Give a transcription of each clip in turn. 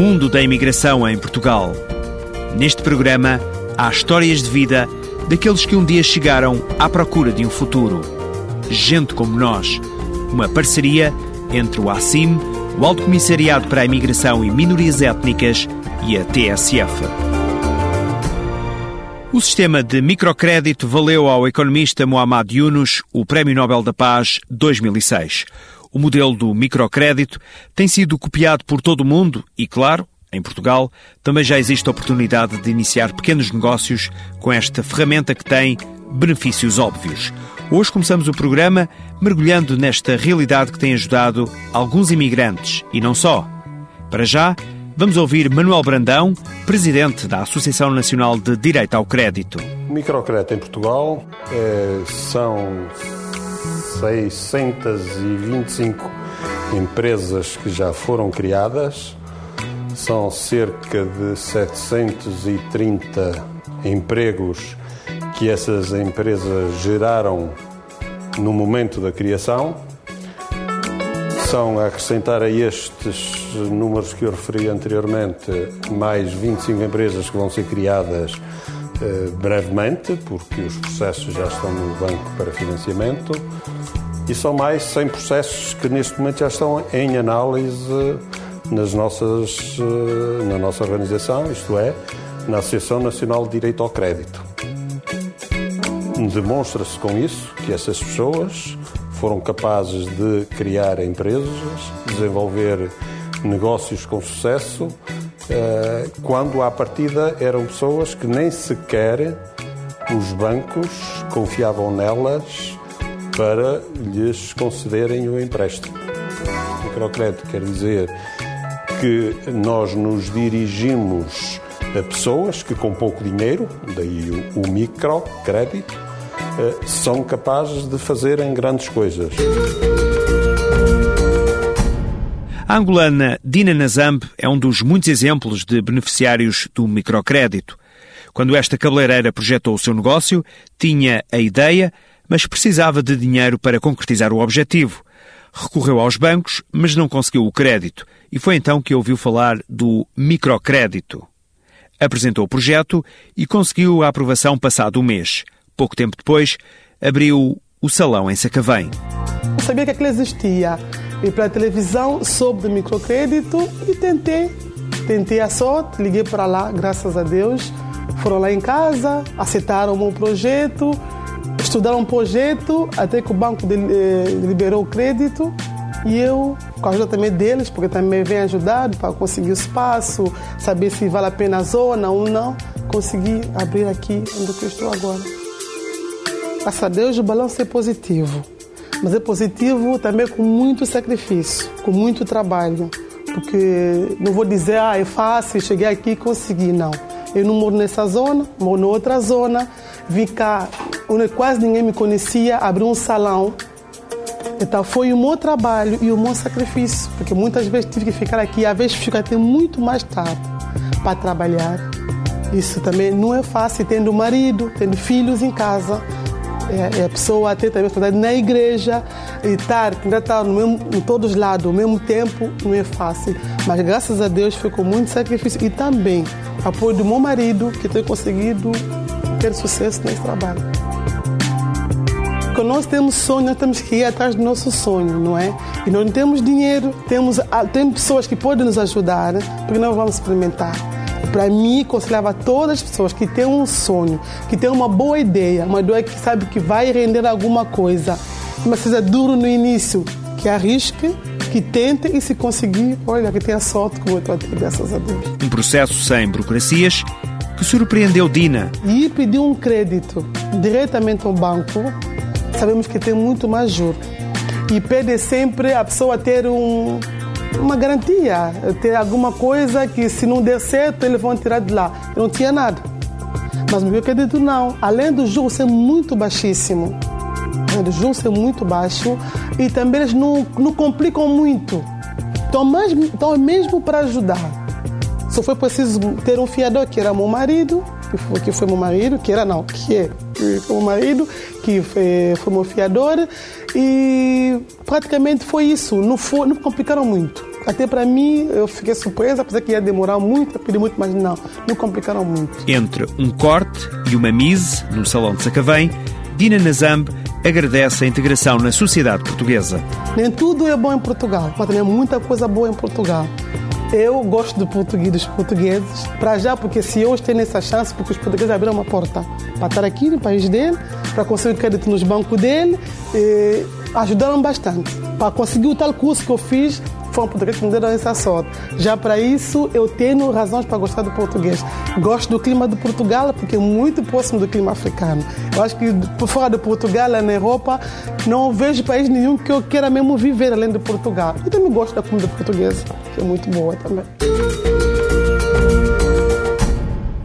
Mundo da imigração em Portugal. Neste programa, há histórias de vida daqueles que um dia chegaram à procura de um futuro. Gente como nós. Uma parceria entre o ACIM, o Alto Comissariado para a Imigração e Minorias Étnicas e a TSF. O sistema de microcrédito valeu ao economista Muhammad Yunus o Prémio Nobel da Paz 2006. O modelo do microcrédito tem sido copiado por todo o mundo e, claro, em Portugal, também já existe a oportunidade de iniciar pequenos negócios com esta ferramenta que tem benefícios óbvios. Hoje começamos o programa mergulhando nesta realidade que tem ajudado alguns imigrantes e não só. Para já, vamos ouvir Manuel Brandão, presidente da Associação Nacional de Direito ao Crédito. O microcrédito em Portugal é, são 625 empresas que já foram criadas, são cerca de 730 empregos que essas empresas geraram no momento da criação. São a acrescentar a estes números que eu referi anteriormente mais 25 empresas que vão ser criadas brevemente, porque os processos já estão no banco para financiamento, e são mais 100 processos que neste momento já estão em análise nas nossas, eh, na nossa organização, isto é, na Associação Nacional de Direito ao Crédito. Demonstra-se com isso que essas pessoas foram capazes de criar empresas, desenvolver negócios com sucesso eh, quando à partida eram pessoas que nem sequer os bancos confiavam nelas para lhes concederem o empréstimo. Microcrédito quer dizer que nós nos dirigimos a pessoas que com pouco dinheiro, daí o, o microcrédito, eh, são capazes de fazerem grandes coisas. A angolana Dina Nazamb é um dos muitos exemplos de beneficiários do microcrédito. Quando esta cabeleireira projetou o seu negócio, tinha a ideia, mas precisava de dinheiro para concretizar o objetivo. Recorreu aos bancos, mas não conseguiu o crédito, e foi então que ouviu falar do microcrédito. Apresentou o projeto e conseguiu a aprovação passado um mês. Pouco tempo depois, abriu o salão em Sacavém. Eu sabia que aquilo existia e para a televisão soube do microcrédito e tentei. Tentei a sorte, liguei para lá, graças a Deus. Foram lá em casa, aceitaram o meu projeto, estudaram um projeto até que o banco eh, liberou o crédito e eu, com a ajuda também deles, porque também vem ajudado para conseguir o espaço, saber se vale a pena a zona ou não, consegui abrir aqui onde eu estou agora. Graças a Deus o balanço é positivo mas é positivo também com muito sacrifício, com muito trabalho, porque não vou dizer, ah, é fácil, cheguei aqui e consegui, não. Eu não moro nessa zona, moro noutra zona, vim cá, onde quase ninguém me conhecia, abri um salão. Então foi o meu trabalho e o meu sacrifício, porque muitas vezes tive que ficar aqui, às vezes fico até muito mais tarde para trabalhar. Isso também não é fácil, tendo marido, tendo filhos em casa é, é a pessoa ter também responsabilidade na igreja e estar, tentar estar no mesmo, em todos os lados ao mesmo tempo não é fácil. Mas graças a Deus foi com muito sacrifício e também apoio do meu marido que tem conseguido ter sucesso nesse trabalho. Quando nós temos sonho, nós temos que ir atrás do nosso sonho, não é? E nós não temos dinheiro, temos, temos pessoas que podem nos ajudar, porque nós vamos experimentar. Para mim, aconselhava todas as pessoas que têm um sonho, que têm uma boa ideia, uma ideia que sabe que vai render alguma coisa, mas seja duro no início, que arrisque, que tente e se conseguir, olha, que tenha sorte como eu estou a ter, graças a Deus. Um processo sem burocracias que surpreendeu Dina. E pedir um crédito diretamente ao banco, sabemos que tem muito mais juros. E pede sempre a pessoa ter um, uma garantia, ter alguma coisa que se não der certo eles vão tirar de lá. Eu não tinha nada. Mas meu crédito não. Além do juros ser muito baixíssimo, do juros ser muito baixo, e também eles não, não complicam muito. Estão, mais, estão mesmo para ajudar. Só foi preciso ter um fiador, que era meu marido, que foi, que foi meu marido, que era não, que é que foi meu marido, que foi, foi meu fiador, e praticamente foi isso, não, foi, não complicaram muito. Até para mim, eu fiquei surpresa, apesar que ia demorar muito, pedir muito, mas não, não complicaram muito. Entre um corte e uma mise no Salão de Sacavém, Dina Nazambe agradece a integração na sociedade portuguesa. Nem tudo é bom em Portugal, mas também muita coisa boa em Portugal. Eu gosto do português dos portugueses, para já, porque se hoje tenho essa chance, porque os portugueses abriram uma porta para estar aqui no país dele, para conseguir crédito nos bancos dele, ajudaram bastante. Para conseguir o tal curso que eu fiz, foi um português que me deram essa sorte. Já para isso, eu tenho razões para gostar do português. Gosto do clima de Portugal, porque é muito próximo do clima africano. Eu acho que fora de Portugal, na Europa, não vejo país nenhum que eu queira mesmo viver além de Portugal. Eu também gosto da comida portuguesa, que é muito boa também.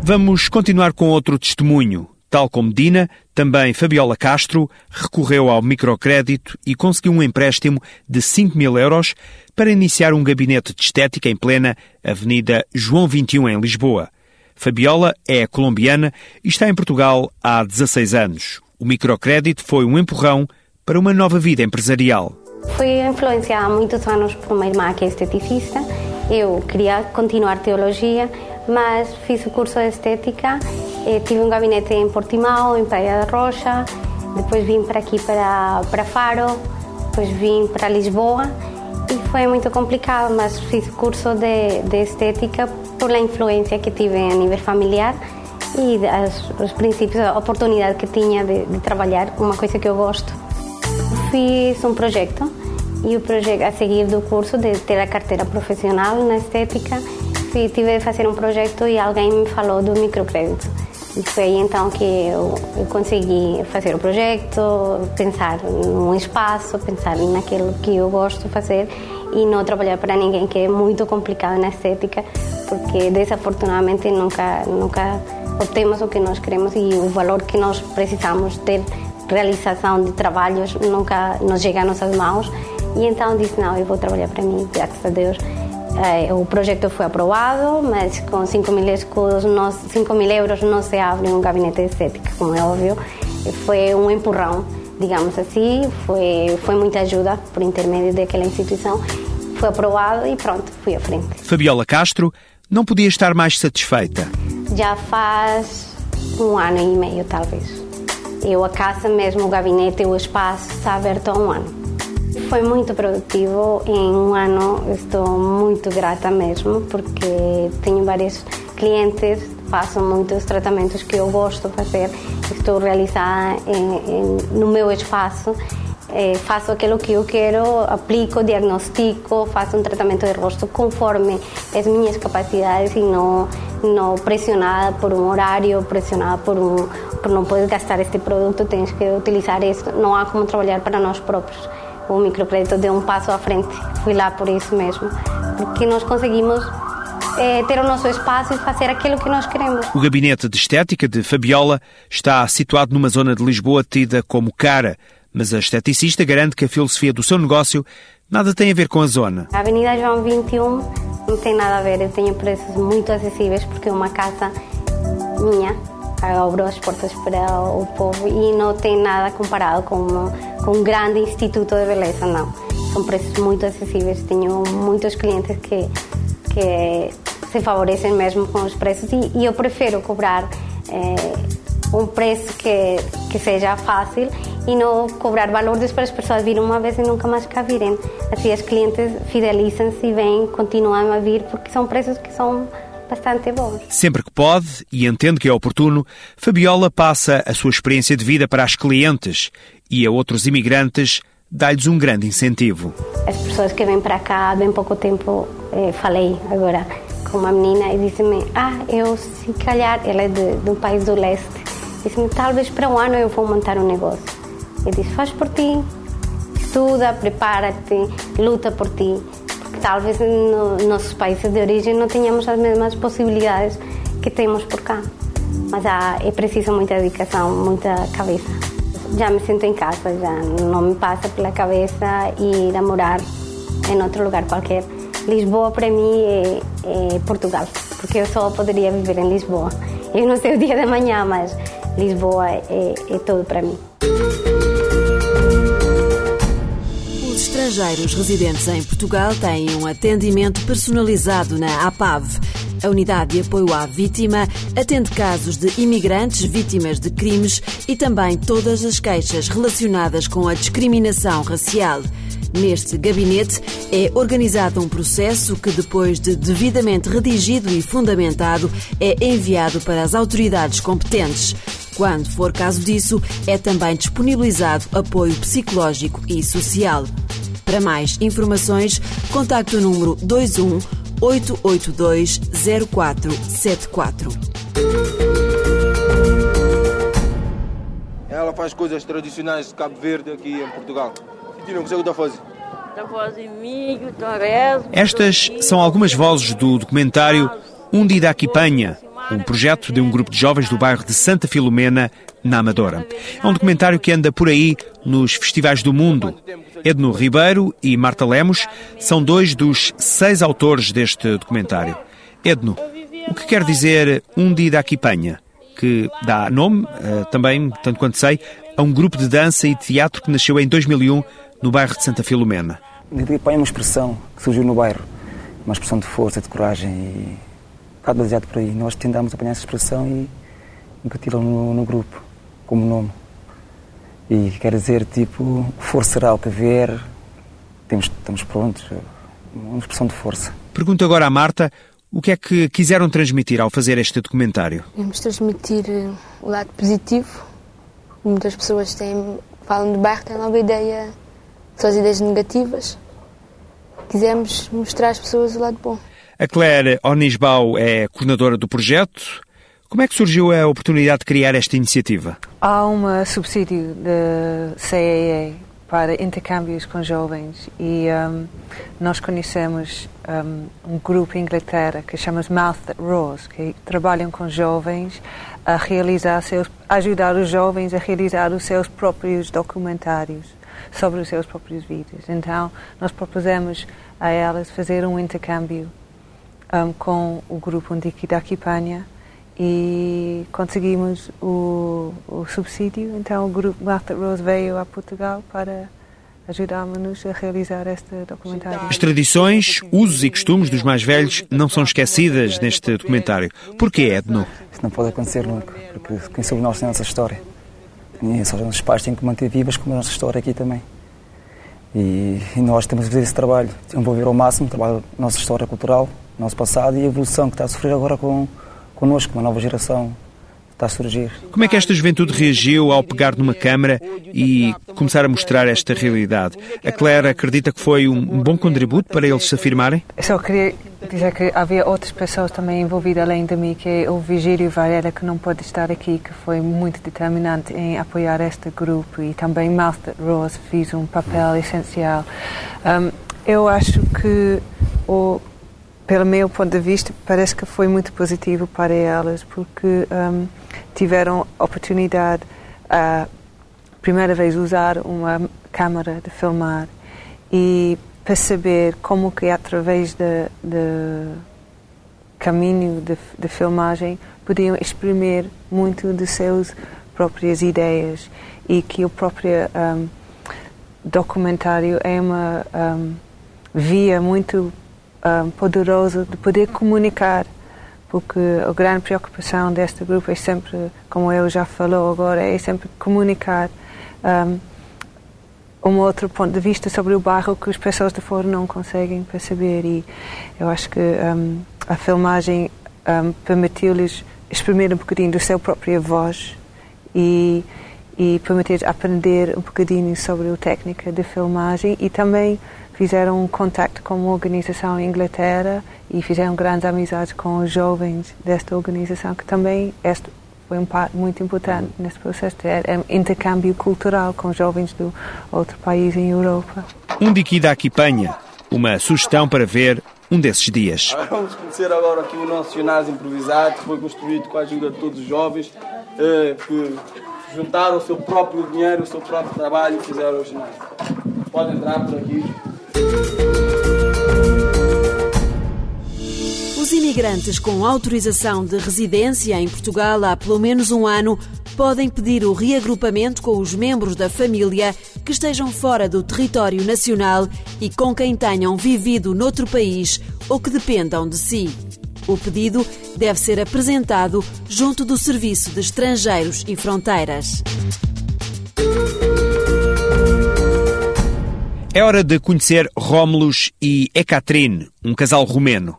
Vamos continuar com outro testemunho. Tal como Dina, também Fabiola Castro recorreu ao microcrédito e conseguiu um empréstimo de 5 mil euros para iniciar um gabinete de estética em plena Avenida João 21, em Lisboa. Fabiola é colombiana e está em Portugal há 16 anos. O microcrédito foi um empurrão para uma nova vida empresarial. Fui influenciada há muitos anos por uma irmã que é esteticista. Eu queria continuar teologia, mas fiz o curso de estética. Tive um gabinete em Portimão, em Praia da Rocha. Depois vim para aqui, para, para Faro. Depois vim para Lisboa foi muito complicado, mas fiz curso de, de estética por a influência que tive a nível familiar e os princípios, a oportunidade que tinha de, de, trabalhar uma coisa que eu gosto. Fiz um projeto e o projeto a seguir do curso de ter a carteira profissional na estética, tive de fazer um projeto e alguém me falou do microcrédito. E foi então que eu, eu consegui fazer o projeto, pensar num espaço, pensar naquilo que eu gosto de fazer e não trabalhar para ninguém, que é muito complicado na estética, porque desafortunadamente nunca, nunca obtemos o que nós queremos e o valor que nós precisamos ter realização de trabalhos nunca nos chega às nossas mãos. E então disse: Não, eu vou trabalhar para mim, graças a Deus. Eh, o projeto foi aprovado, mas com 5 mil, escudos, 5 mil euros não se abre um gabinete de estética, como é óbvio. Foi um empurrão, digamos assim, foi, foi muita ajuda por intermédio daquela instituição. Foi aprovado e pronto, fui à frente. Fabiola Castro não podia estar mais satisfeita. Já faz um ano e meio, talvez. Eu, a casa mesmo, o gabinete, o espaço está aberto há um ano. Foi muito produtivo. Em um ano estou muito grata mesmo, porque tenho vários clientes, faço muitos tratamentos que eu gosto de fazer. Estou realizada em, em, no meu espaço. Eh, faço aquilo que eu quero, aplico, diagnostico, faço um tratamento de rosto conforme as minhas capacidades e não, não pressionada por um horário, pressionada por, um, por não poder gastar este produto, tens que utilizar isso. Não há como trabalhar para nós próprios o microcrédito deu um passo à frente. Fui lá por isso mesmo, porque nós conseguimos é, ter o nosso espaço e fazer aquilo que nós queremos. O gabinete de estética de Fabiola está situado numa zona de Lisboa tida como cara, mas a esteticista garante que a filosofia do seu negócio nada tem a ver com a zona. A Avenida João 21 não tem nada a ver, eu tenho preços muito acessíveis porque é uma casa minha, abro as portas para o povo e não tem nada comparado com, com um grande instituto de beleza, não. São preços muito acessíveis. Tenho muitos clientes que, que se favorecem mesmo com os preços e, e eu prefiro cobrar é, um preço que, que seja fácil e não cobrar valores para as pessoas virem uma vez e nunca mais cá virem. Assim as clientes fidelizam-se e vêm, continuam a vir porque são preços que são bastante bons. Sempre que pode e entende que é oportuno, Fabiola passa a sua experiência de vida para as clientes e a outros imigrantes dá-lhes um grande incentivo. As pessoas que vêm para cá há bem pouco tempo, eh, falei agora com uma menina e disse-me: Ah, eu se calhar, ela é de, de um país do leste, disse-me: Talvez para um ano eu vou montar um negócio. Eu disse: Faz por ti, estuda, prepara-te, luta por ti. Porque talvez nos nossos países de origem não tenhamos as mesmas possibilidades que temos por cá. Mas há, é preciso muita dedicação, muita cabeça. Já me sinto em casa, já não me passa pela cabeça ir a morar em outro lugar qualquer. Lisboa para mim é, é Portugal, porque eu só poderia viver em Lisboa. Eu não sei o dia da manhã, mas Lisboa é, é tudo para mim. Estrangeiros residentes em Portugal têm um atendimento personalizado na APAV. A unidade de apoio à vítima atende casos de imigrantes vítimas de crimes e também todas as queixas relacionadas com a discriminação racial. Neste gabinete é organizado um processo que, depois de devidamente redigido e fundamentado, é enviado para as autoridades competentes. Quando for caso disso, é também disponibilizado apoio psicológico e social. Para mais informações, contacte o número 21 882 0474. Ela faz coisas tradicionais de Cabo Verde aqui em Portugal. E não consegue o que está a fazer. Está a fazer milho, torresmo. Estas são algumas vozes do documentário Um Dia Aqui Panha, um projeto de um grupo de jovens do bairro de Santa Filomena, na Amadora. É um documentário que anda por aí nos festivais do mundo. Edno Ribeiro e Marta Lemos são dois dos seis autores deste documentário. Edno, o que quer dizer Um Dia da Aquipanha? Que dá nome, eh, também, tanto quanto sei, a um grupo de dança e teatro que nasceu em 2001 no bairro de Santa Filomena. Dia da Aquipanha é uma expressão que surgiu no bairro, uma expressão de força, de coragem e bocado baseado por aí. Nós tentámos apanhar essa expressão e incuti-la no, no grupo, como nome. E quer dizer, tipo, força será o que vier, temos, estamos prontos, uma expressão de força. Pergunto agora à Marta o que é que quiseram transmitir ao fazer este documentário. Vamos transmitir eh, o lado positivo. Muitas pessoas têm, falam do bairro, têm logo a ideia, só as ideias negativas. Quisemos mostrar às pessoas o lado bom. A Claire Onisbau é coordenadora do projeto. Como é que surgiu a oportunidade de criar esta iniciativa? Há um subsídio da CAA para intercâmbios com jovens e um, nós conhecemos um, um, grupo em Inglaterra que chama-se Mouth That Rose, que trabalham com jovens a realizar seus, ajudar os jovens a realizar os seus próprios documentários sobre os seus próprios vidas. Então, nós propusemos a elas fazer um intercâmbio um, com o grupo Undiki da Aquipanha e conseguimos o, o, subsídio. Então o grupo Martha Rose veio a Portugal para ajudar-nos a realizar este documentário. As tradições, usos e costumes dos mais velhos não são esquecidas neste documentário. Porquê, Edno? Isso não pode acontecer nunca, porque quem somos nós tem a nossa história. E só os nossos pais têm que manter vivas como a nossa história aqui também. E, e nós temos de fazer esse trabalho, desenvolver ao máximo o trabalho da nossa história cultural, nosso passado e a evolução que está a sofrer agora com connosco, uma nova geração está a surgir. Como é que esta juventude reagiu ao pegar numa câmara e começar a mostrar esta realidade? A Claire acredita que foi um bom contributo para eles se afirmarem? Eu só queria dizer que havia outras pessoas também envolvidas além de mim, que é o Vigílio Varela, que não pode estar aqui, que foi muito determinante em apoiar este grupo e também Martha Rose fez um papel essencial. Um, eu acho que o pelo meu ponto de vista, parece que foi muito positivo para elas, porque um, tiveram oportunidade a primeira vez usar uma câmara de filmar e perceber como que através do caminho de, de, filmagem podiam exprimir muito de suas próprias ideias e que o próprio um, documentário é uma um, via muito um, poderoso de poder comunicar, porque a grande preocupação deste grupo é sempre, como eu já falou agora, é sempre comunicar um, um outro ponto de vista sobre o bairro que as pessoas de fora não conseguem perceber. E eu acho que um, a filmagem um, permitiu-lhes exprimir um bocadinho da sua própria voz e, e permitir aprender um bocadinho sobre a técnica de filmagem e também fizeram um contato com uma organização em Inglaterra e fizeram grandes amizades com os jovens desta organização, que também este foi um parte muito importante nesse processo de é, intercâmbio cultural com jovens do outro país em Europa. Um diqui da Aquipanha, uma sugestão para ver um desses dias. Vamos conhecer agora aqui o nosso ginásio improvisado, que foi construído com a ajuda de todos os jovens, eh, que juntaram o seu próprio dinheiro, o seu próprio trabalho e fizeram o ginásio. Pode entrar por aqui. Os imigrantes com autorização de residência em Portugal há pelo menos um ano podem pedir o reagrupamento com os membros da família que estejam fora do território nacional e com quem tenham vivido noutro país ou que dependam de si. O pedido deve ser apresentado junto do Serviço de Estrangeiros e Fronteiras. É hora de conhecer Rómulos e Ekaterine, um casal romeno.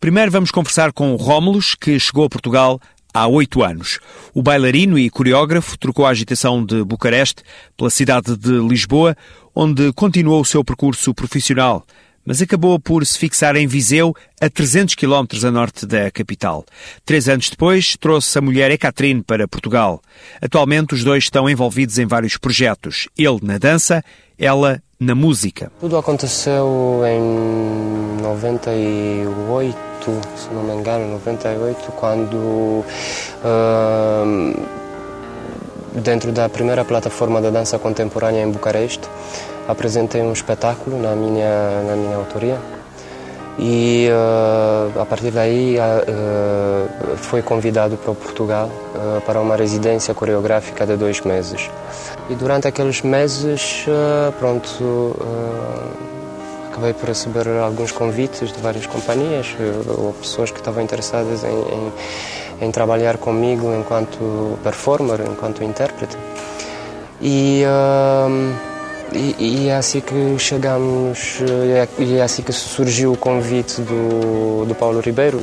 Primeiro vamos conversar com Rómulos, que chegou a Portugal há oito anos. O bailarino e coreógrafo trocou a agitação de Bucareste pela cidade de Lisboa, onde continuou o seu percurso profissional, mas acabou por se fixar em Viseu, a 300 km a norte da capital. Três anos depois, trouxe a mulher Ekaterine para Portugal. Atualmente, os dois estão envolvidos em vários projetos. Ele na dança, ela na música. Tudo aconteceu em 98, se não me engano, 98, quando uh, dentro da primeira plataforma da dança contemporânea em Bucareste apresentei um espetáculo na minha na minha autoria e uh, a partir daí uh, foi convidado para Portugal uh, para uma residência coreográfica de dois meses. E durante aqueles meses, eh, pronto, eh, acabei por receber alguns convites de várias companhias eh, ou pessoas que estavam interessadas em, em, em trabalhar comigo enquanto performer, enquanto intérprete. E, e, e, é assim que chegamos, e é assim que surgiu o convite do, do Paulo Ribeiro.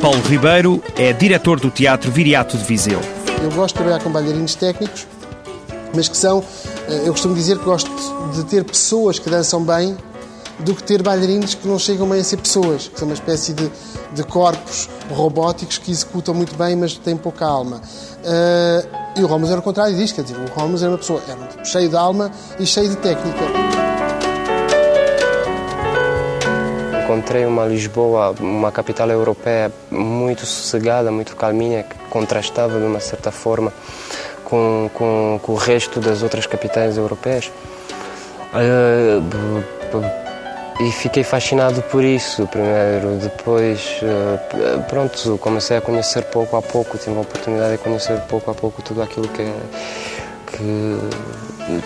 Paulo Ribeiro é diretor do Teatro Viriato de Viseu. Eu gosto de trabalhar com bailarinos técnicos, mas que são, eh, eu costumo dizer que gosto de ter pessoas que dançam bem do que ter bailarinos que não chegam bem a ser pessoas, que são uma espécie de, de corpos robóticos que executam muito bem, mas têm pouca alma. Uh, e o Romus era o contrário disto, quer dizer, o Romus era uma pessoa era um tipo cheio de alma e cheio de técnica. encontrei uma Lisboa, uma capital europeia muito sossegada, muito calminha, que contrastava de uma certa forma com, com, com o resto das outras capitais europeias. Uh, e fiquei fascinado por isso primeiro. Depois, uh, pronto, comecei a conhecer pouco a pouco, tive a oportunidade de conhecer pouco a pouco tudo aquilo que, que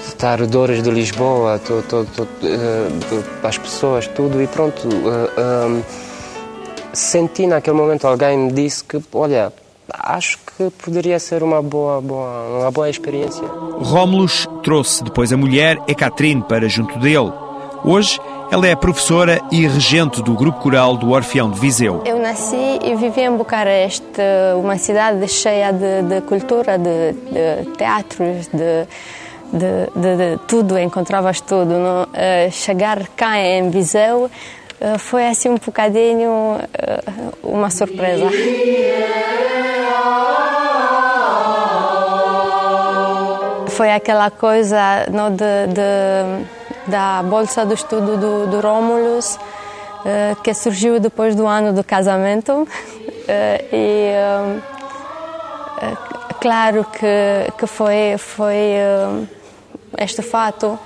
estar arredores de Lisboa, tô, tô, tô, uh, as pessoas, tudo, e pronto. Um, senti naquele momento, alguém me disse que, olha, acho que poderia ser uma boa, boa, uma boa experiência. Rómulos trouxe depois a mulher Ekaterine para junto dele. Hoje, ela é professora e regente do grupo coral do Orfeão de Viseu. Eu nasci e vivi em Bucareste, uma cidade cheia de, de cultura, de, de teatros, de de, de, de tudo, encontravas tudo. Não? Uh, chegar cá em Viseu uh, foi assim um bocadinho uh, uma surpresa. Foi aquela coisa não, de, de da bolsa do estudo do, do Rómulus, que surgiu depois do ano do casamento. e claro que, que foi, foi este fato,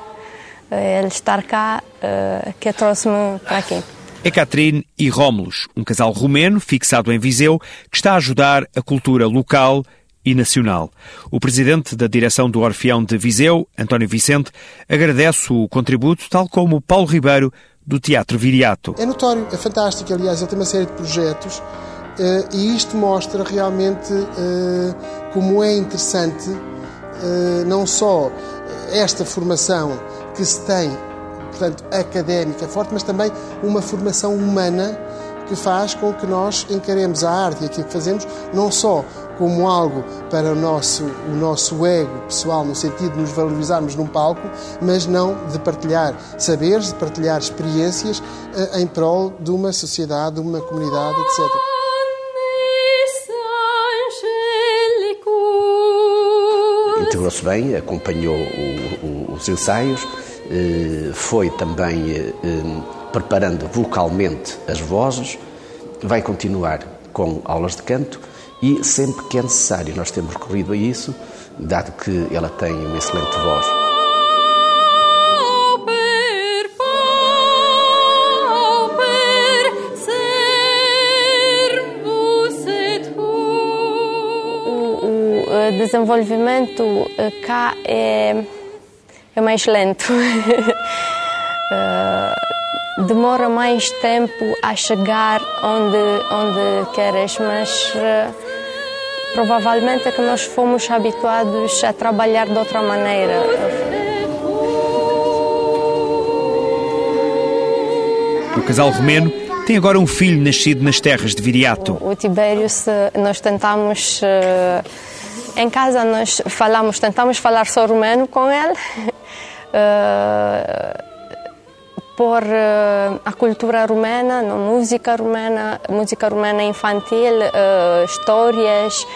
eh, ele estar cá, eh, que trouxe-me para aqui. É Catherine e Rómulos, um casal romeno fixado em Viseu que está a ajudar a cultura local e nacional. O presidente da direção do Orfeão de Viseu, António Vicente, agradece o contributo, tal como Paulo Ribeiro, do Teatro Viriato. É notório, é fantástico. Aliás, ele tem uma série de projetos uh, e isto mostra realmente uh, como é interessante uh, não só esta formação que se tem portanto, académica forte, mas também uma formação humana que faz com que nós encaremos a arte e aquilo que fazemos não só como algo para o nosso, o nosso ego pessoal, no sentido de nos valorizarmos num palco, mas não de partilhar saberes, de partilhar experiências eh, em prol de uma sociedade, de uma comunidade, etc. Integrou-se bem, acompanhou o, o, os ensaios, eh, foi também eh, preparando vocalmente as vozes, vai continuar com aulas de canto e sempre que é necessário, nós temos recorrido a isso, dado que ela tem uma excelente voz. O desenvolvimento eh, cá é, é mais lento. Eh, demora mais tempo a chegar onde, onde queres, mas uh, provavelmente é que nós fomos habituados a trabalhar de outra maneira. O casal romeno tem agora um filho nascido nas terras de Viriato. O Tibério, nós tentamos, uh, em casa nós falamos, tentamos falar só romeno com ele. Uh, por uh, a cultura rumena, música rumena, música rumena infantil, uh, histórias.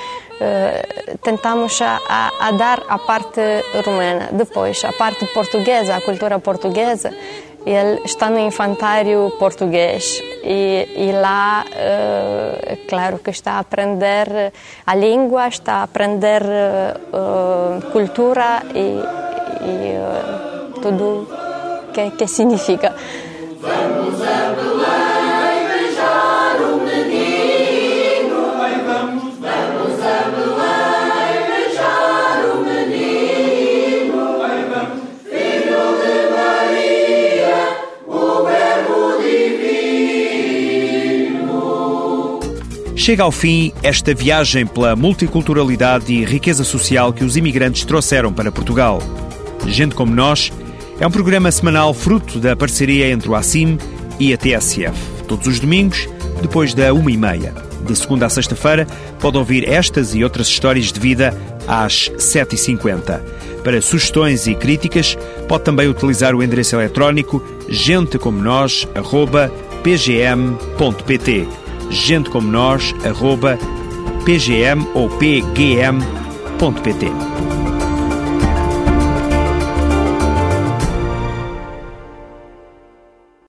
Uh, tentamos a, a, dar a parte rumena. Depois, a parte portuguesa, a cultura portuguesa, ele está no infantário português e, e lá, claro que está a aprender a língua, está a aprender cultura e, e tudo que, que significa. Vamos a Belém beijar o menino. vamos, vamos a Belém beijar o menino. vamos, filho de Maria, o verbo divino. Chega ao fim esta viagem pela multiculturalidade e riqueza social que os imigrantes trouxeram para Portugal. Gente como nós é um programa semanal fruto da parceria entre o ACIM e a TSF. Todos os domingos, depois da uma e meia. De segunda a sexta-feira, pode ouvir estas e outras histórias de vida às 7h50. Para sugestões e críticas, pode também utilizar o endereço eletrónico gentecomonós.pgm.pt gentecomonós.pgm ou pgm.pt